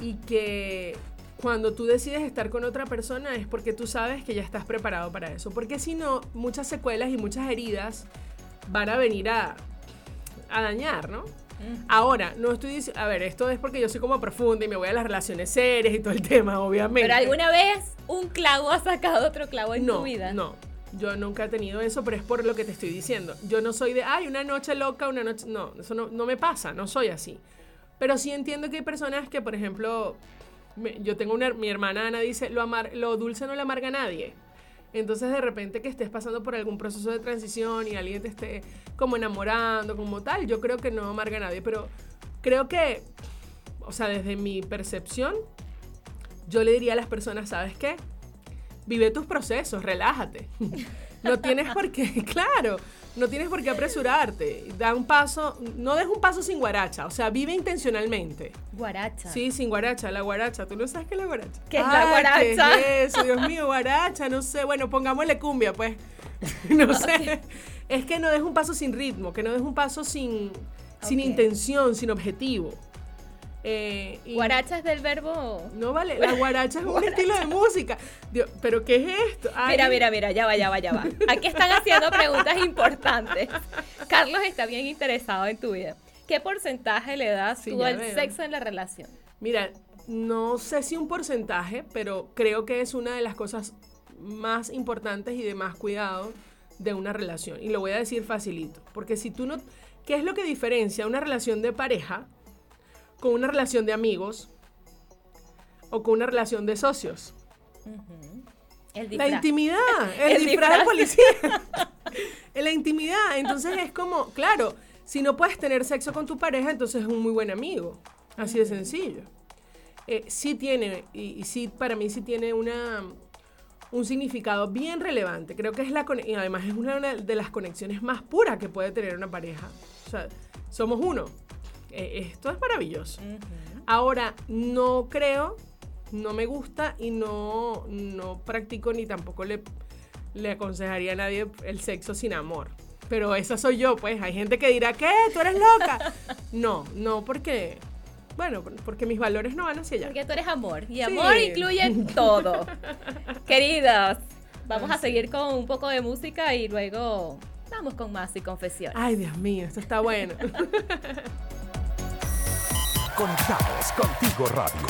y que cuando tú decides estar con otra persona es porque tú sabes que ya estás preparado para eso. Porque si no, muchas secuelas y muchas heridas van a venir a, a dañar, ¿no? Ahora, no estoy diciendo, a ver, esto es porque yo soy como profunda y me voy a las relaciones serias y todo el (laughs) tema, obviamente. Pero alguna vez un clavo ha sacado otro clavo en no, tu vida. No, yo nunca he tenido eso, pero es por lo que te estoy diciendo. Yo no soy de, ay, una noche loca, una noche... No, eso no, no me pasa, no soy así. Pero sí entiendo que hay personas que, por ejemplo, me- yo tengo una, mi hermana Ana dice, lo, amar, lo dulce no le amarga a nadie. Entonces, de repente que estés pasando por algún proceso de transición y alguien te esté como enamorando, como tal, yo creo que no amarga a nadie. Pero creo que, o sea, desde mi percepción, yo le diría a las personas, ¿sabes qué? vive tus procesos, relájate. (laughs) No tienes por qué, (laughs) claro, no tienes por qué apresurarte. Da un paso, no des un paso sin guaracha, o sea, vive intencionalmente. Guaracha. Sí, sin guaracha, la guaracha. ¿Tú no sabes qué es la guaracha? ¿Qué es la guaracha? ¿qué es eso? Dios mío, guaracha, no sé. Bueno, pongámosle cumbia, pues. (laughs) No sé. Es que no des un paso sin ritmo, que no des un paso sin, sin intención, sin objetivo. Eh, y- Guaracha es del verbo. No vale, la (laughs) guaracha es un estilo de música. Dios, ¿Pero qué es esto? Ay, Mira, mira, mira, ya va, ya va, ya va. Aquí están haciendo preguntas importantes. (laughs) Carlos está bien interesado en tu vida. ¿Qué porcentaje le das Sí, tú al veo. sexo en la relación? Mira, no sé si un porcentaje, pero creo que es una de las cosas más importantes y de más cuidado de una relación. Y lo voy a decir facilito, porque si tú no... ¿Qué es lo que diferencia una relación de pareja con una relación de amigos o con una relación de socios? El La intimidad, (laughs) el, El disfraz de policía. En (laughs) (laughs) la intimidad, entonces es como, claro, si no puedes tener sexo con tu pareja, entonces es un muy buen amigo. Así de sencillo. Eh, sí tiene, y, y sí, para mí sí tiene una, un significado bien relevante. Creo que es la, y además es una de las conexiones más puras que puede tener una pareja. O sea, somos uno. Eh, esto es maravilloso. Ahora, no creo, no me gusta y no, no practico ni tampoco le, le aconsejaría a nadie el sexo sin amor. Pero esa soy yo, pues. Hay gente que dirá, ¿qué? ¿Tú eres loca? (laughs) No, no, porque, bueno, porque mis valores no van hacia allá. Porque tú eres amor. Y amor incluye (laughs) todo. Queridas, vamos a seguir con un poco de música y luego vamos con más y confesiones. Ay, Dios mío, esto está bueno. (laughs) Conectados contigo radio.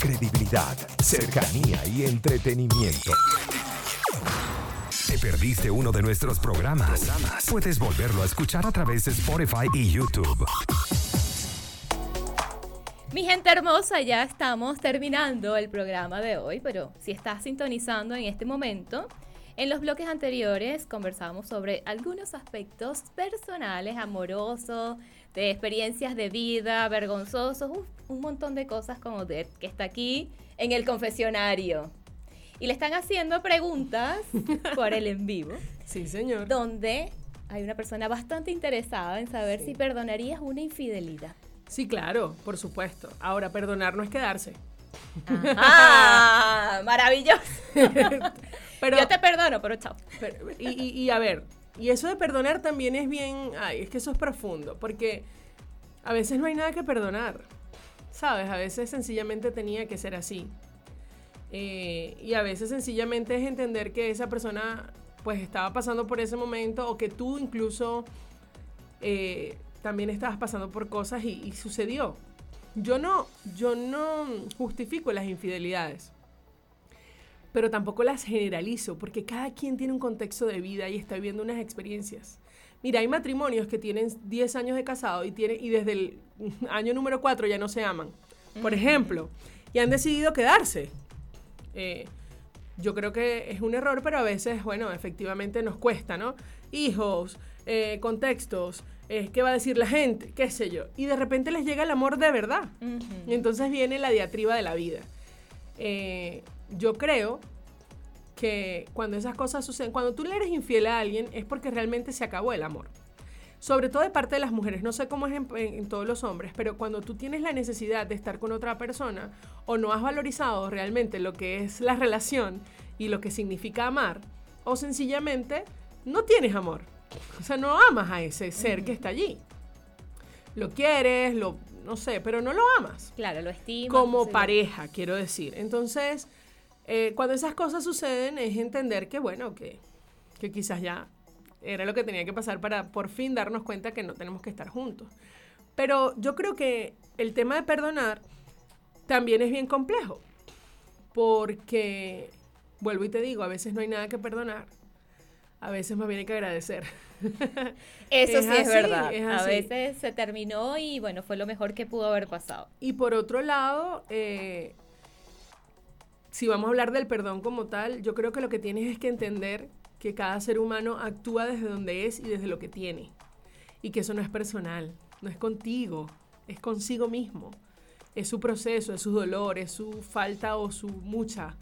Credibilidad, cercanía y entretenimiento. ¿Te perdiste uno de nuestros programas? Puedes volverlo a escuchar a través de Spotify y YouTube. Mi gente hermosa, ya estamos terminando el programa de hoy, pero si estás sintonizando en este momento, en los bloques anteriores conversamos sobre algunos aspectos personales, amorosos, de experiencias de vida, vergonzosos, uf, un montón de cosas como Odette, que está aquí en el confesionario. Y le están haciendo preguntas (laughs) por el en vivo, Sí, señor. donde hay una persona bastante interesada en saber si perdonarías una infidelidad. Sí, claro, por supuesto. Ahora, perdonar no es quedarse. ¡Ah! (laughs) ¡Maravilloso! Pero, Yo te perdono, pero chao. Pero- y, y- y a ver, y eso de perdonar también es bien, ay, es que eso es profundo, porque a veces no hay nada que perdonar, ¿sabes? A veces sencillamente tenía que ser así. Eh, y a veces sencillamente es entender que esa persona pues estaba pasando por ese momento o que tú incluso eh, también estabas pasando por cosas y, y sucedió. Yo no, yo no justifico las infidelidades pero tampoco las generalizo, porque cada quien tiene un contexto de vida y está viviendo unas experiencias. Mira, hay matrimonios que tienen 10 años de casado y, tienen, y desde el año número 4 ya no se aman, por ejemplo, y han decidido quedarse. Eh, yo creo que es un error, pero a veces, bueno, efectivamente nos cuesta, ¿no? Hijos, eh, contextos, eh, qué va a decir la gente, qué sé yo. Y de repente les llega el amor de verdad. Y entonces viene la diatriba de la vida. Eh, yo creo que cuando esas cosas suceden, cuando tú le eres infiel a alguien es porque realmente se acabó el amor. Sobre todo de parte de las mujeres, no sé cómo es en, en- en todos los hombres, pero cuando tú tienes la necesidad de estar con otra persona o no has valorizado realmente lo que es la relación y lo que significa amar, o sencillamente no tienes amor. O sea, no amas a ese ser que está allí. Lo quieres, lo, no sé, pero no lo amas Claro, lo estimo. como pareja, quiero decir. Entonces, eh, cuando esas cosas suceden, es entender que, bueno, que, que quizás ya era lo que tenía que pasar para por fin darnos cuenta que no tenemos que estar juntos. Pero yo creo que el tema de perdonar también es bien complejo, porque, vuelvo y te digo, a veces no hay nada que perdonar, a veces más bien hay que agradecer. (laughs) Eso Es sí es así, verdad. es A veces se terminó y bueno, fue lo mejor que pudo haber pasado. Y por otro lado, eh, si vamos a hablar del perdón como tal, yo creo que lo que tienes es que entender que cada ser humano actúa desde donde es y desde lo que tiene. Y que eso no es personal, no es contigo, es consigo mismo. Es su proceso, es su dolor, es su falta o su mucha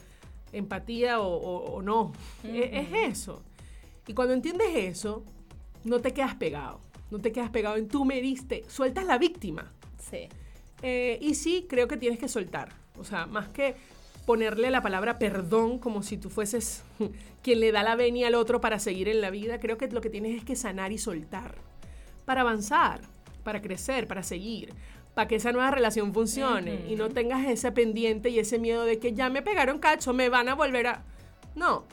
empatía o, o- o no. Es, eso. Y cuando entiendes eso, no te quedas pegado. No te quedas pegado en tú me diste. Sueltas la víctima. Sí. Eh, y sí, creo que tienes que soltar. O sea, más que ponerle la palabra perdón como si tú fueses (laughs) quien le da la venia al otro para seguir en la vida, creo que lo que tienes es que sanar y soltar. Para avanzar, para crecer, para seguir, para que esa nueva relación funcione y no tengas ese pendiente y ese miedo de que ya me pegaron cacho, me van a volver a... No,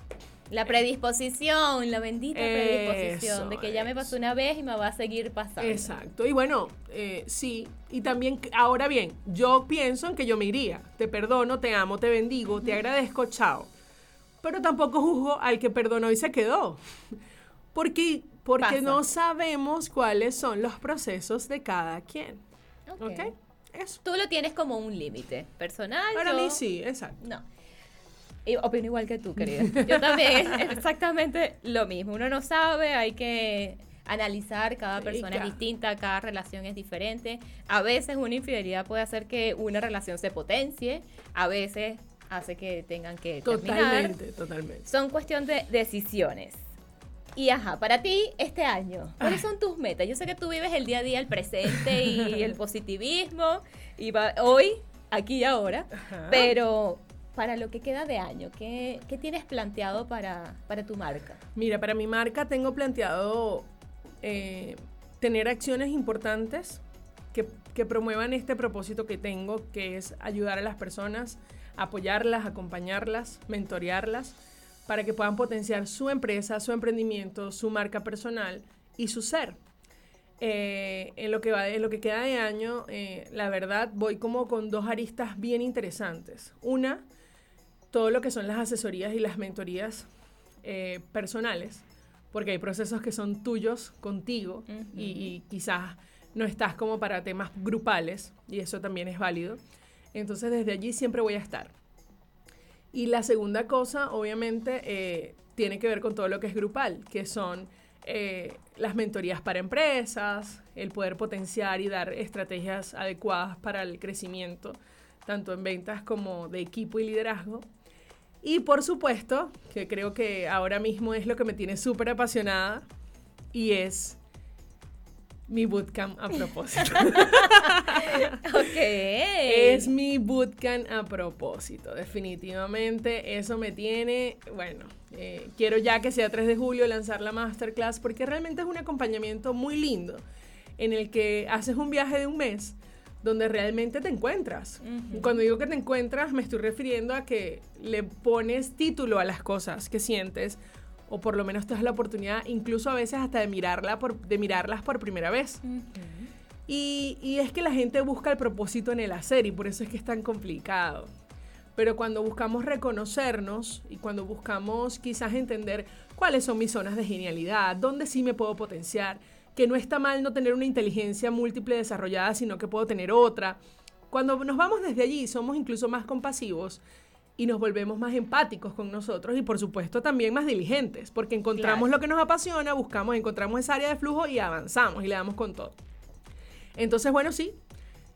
La predisposición, la bendita predisposición de que ya me pasó una vez y me va a seguir pasando. Exacto. Y bueno, eh, sí. Y también, ahora bien, yo pienso en que yo me iría. Te perdono, te amo, te bendigo, te agradezco, chao. Pero tampoco juzgo al que perdonó y se quedó. (laughs) Porque, porque Pasa. no sabemos cuáles son los procesos de cada quien. Ok. ¿Ok? Eso. Tú lo tienes como un límite personal. Para yo- mí sí, exacto. No. Y opino igual que tú, querida. (laughs) Yo también es exactamente lo mismo. Uno no sabe, hay que analizar, cada persona es distinta, cada relación es diferente. A veces una infidelidad puede hacer que una relación se potencie, a veces hace que tengan que terminar. Totalmente, totalmente. Son cuestión de decisiones. Y ajá, para ti este año, ¿cuáles son tus metas? Yo sé que tú vives el día a día, el presente y el (laughs) positivismo, y va- hoy, aquí y ahora, pero para lo que queda de año, ¿qué, qué tienes planteado para, para tu marca? Mira, para mi marca tengo planteado eh, tener acciones importantes que, que promuevan este propósito que tengo, que es ayudar a las personas, apoyarlas, acompañarlas, mentorearlas, para que puedan potenciar su empresa, su emprendimiento, su marca personal y su ser. Eh, en, lo que va, en lo que queda de año, eh, la verdad, voy como con dos aristas bien interesantes. Una, todo lo que son las asesorías y las mentorías eh, personales, porque hay procesos que son tuyos contigo y, y quizás no estás como para temas grupales y eso también es válido. Entonces desde allí siempre voy a estar. Y la segunda cosa, obviamente, eh, tiene que ver con todo lo que es grupal, que son eh, las mentorías para empresas, el poder potenciar y dar estrategias adecuadas para el crecimiento, tanto en ventas como de equipo y liderazgo. Y por supuesto, que creo que ahora mismo es lo que me tiene súper apasionada, y es mi bootcamp a propósito. (laughs) Ok. Es mi bootcamp a propósito, definitivamente. Eso me tiene, bueno, eh, quiero ya que sea 3 de julio lanzar la masterclass porque realmente es un acompañamiento muy lindo en el que haces un viaje de un mes donde realmente te encuentras. Cuando digo que te encuentras, me estoy refiriendo a que le pones título a las cosas que sientes o por lo menos te das la oportunidad incluso a veces hasta de, mirarla por, de mirarlas por primera vez. Y, y es que la gente busca el propósito en el hacer y por eso es que es tan complicado. Pero cuando buscamos reconocernos y cuando buscamos quizás entender cuáles son mis zonas de genialidad, dónde sí me puedo potenciar, que no está mal no tener una inteligencia múltiple desarrollada, sino que puedo tener otra. Cuando nos vamos desde allí somos incluso más compasivos y nos volvemos más empáticos con nosotros y por supuesto también más diligentes, porque encontramos Claro. lo que nos apasiona, buscamos, encontramos esa área de flujo y avanzamos y le damos con todo. Entonces, bueno, sí,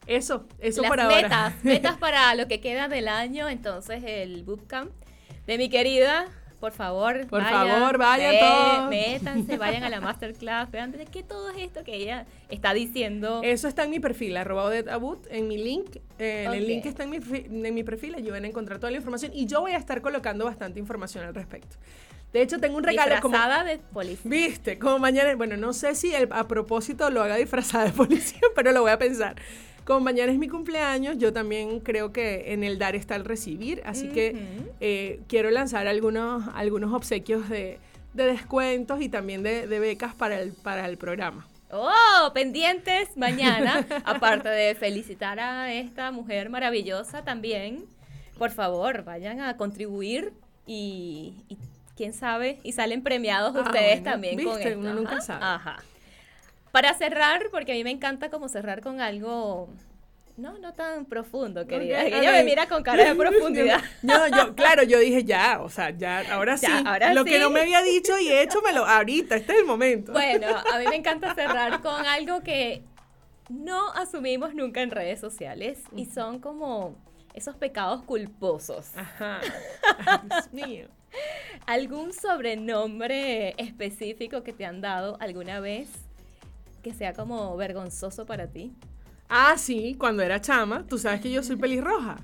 eso, eso Las por ahora. metas, metas (laughs) para lo que queda del año, entonces el bootcamp de mi querida, por favor, Por favor, vayan todos. Métanse, vayan a la (laughs) masterclass, vean de qué todo es esto que ella está diciendo. Eso está en mi perfil, arroba Abud, en mi link. eh, Ok. El link está en mi, en mi perfil, allí van a encontrar toda la información y yo voy a estar colocando bastante información al respecto. De hecho, tengo un regalo como... disfrazada de policía. Viste, como mañana, bueno, no sé si el- a propósito lo haga disfrazada de policía, (laughs) pero lo voy a pensar. Como mañana es mi cumpleaños, yo también creo que en el dar está el recibir, así que eh, quiero lanzar algunos, algunos obsequios de, de descuentos y también de, de becas para el, para el programa. Oh, pendientes mañana. (laughs) Aparte de felicitar a esta mujer maravillosa también, por favor, vayan a contribuir y, y quién sabe, y salen premiados Ah, ustedes bueno, también con esto. uno nunca Ajá, sabe. Ajá. Para cerrar, porque a mí me encanta como cerrar con algo no, no tan profundo, querida. Ella me mira con cara de (laughs) profundidad. No, yo, claro, yo dije ya, o sea, ya, ahora sí. Ahora Lo sí. que no me había dicho y hecho, me lo, ahorita, este es el momento. Bueno, (laughs) a mí me encanta cerrar con algo que no asumimos nunca en redes sociales y son como esos pecados culposos. Ajá. (laughs) Ay, Dios mío. ¿Algún sobrenombre específico que te han dado alguna vez que sea como vergonzoso para ti? Ah, sí, cuando era chama, tú sabes que yo soy (laughs) pelirroja.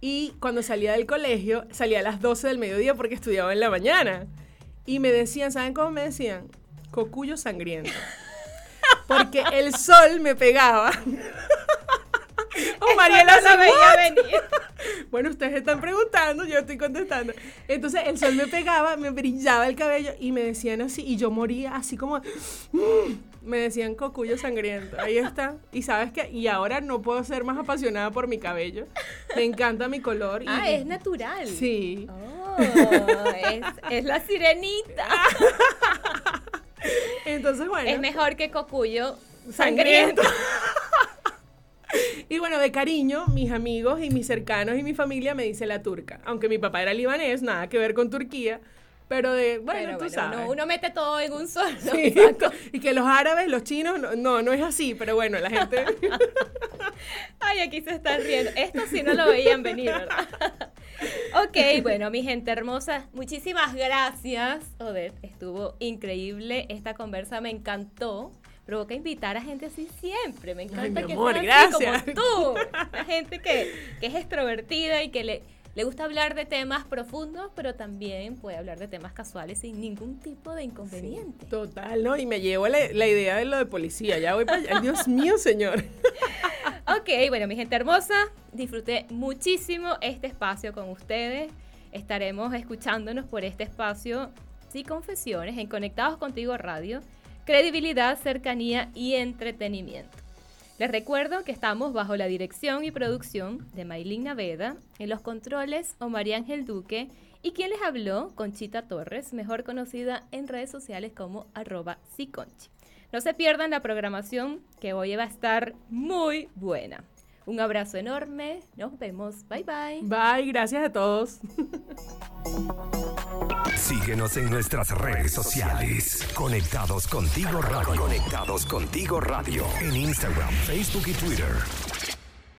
Y cuando salía del colegio, salía a las 12 del mediodía porque estudiaba en la mañana. Y me decían, ¿saben cómo me decían? Cocuyo sangriento. Porque el sol me pegaba. (laughs) (laughs) oh, Mariela no veía venir. Bueno, ustedes están preguntando, yo estoy contestando. Entonces el sol me pegaba, me brillaba el cabello y me decían así, y yo moría así como, (gasps) "Mm". Me decían cocuyo sangriento. Ahí está. Y sabes qué, y ahora no puedo ser más apasionada por mi cabello. Me encanta mi color. Y, Ah, es natural. Sí. Oh, es, es la sirenita. (laughs) Entonces, bueno. Es mejor que Cocuyo sangriento. sangriento. (laughs) Y bueno, de cariño, mis amigos y mis cercanos y mi familia me dice la turca. Aunque mi papá era libanés, nada que ver con Turquía. Pero de, bueno, Pero tú bueno, sabes. uno, uno mete todo en un solo Sí, (laughs) y que los árabes, los chinos, no, no, no es así, pero bueno, la gente... (laughs) Ay, aquí se están riendo. Esto sí no lo veían venir, ¿verdad? (laughs) ok, bueno, mi gente hermosa, muchísimas gracias, Odette. Estuvo increíble. Esta conversa me encantó. Provoca invitar a gente así siempre. Me encanta mi que amor, sean así como tú. La gente que, que es extrovertida y que le, le gusta hablar de temas profundos, pero también puede hablar de temas casuales sin ningún tipo de inconveniente. Total, ¿no? Y me llevo la, la idea de lo de policía. Ya voy para allá. Dios mío, señor. (laughs) Ok, bueno, mi gente hermosa, disfruté muchísimo este espacio con ustedes. Estaremos escuchándonos por este espacio, sí, confesiones, en Conectados Contigo Radio, credibilidad, cercanía y entretenimiento. Les recuerdo que estamos bajo la dirección y producción de Maylin Naveda, en los controles o María Ángel Duque, y quien les habló, Conchita Torres, mejor conocida en redes sociales como arroba Siconchi. No se pierdan la programación que hoy va a estar muy buena. Un abrazo enorme, nos vemos, bye bye. Bye, gracias a todos. Síguenos en nuestras redes sociales. Conectados contigo radio. Conectados contigo radio. En Instagram, Facebook y Twitter.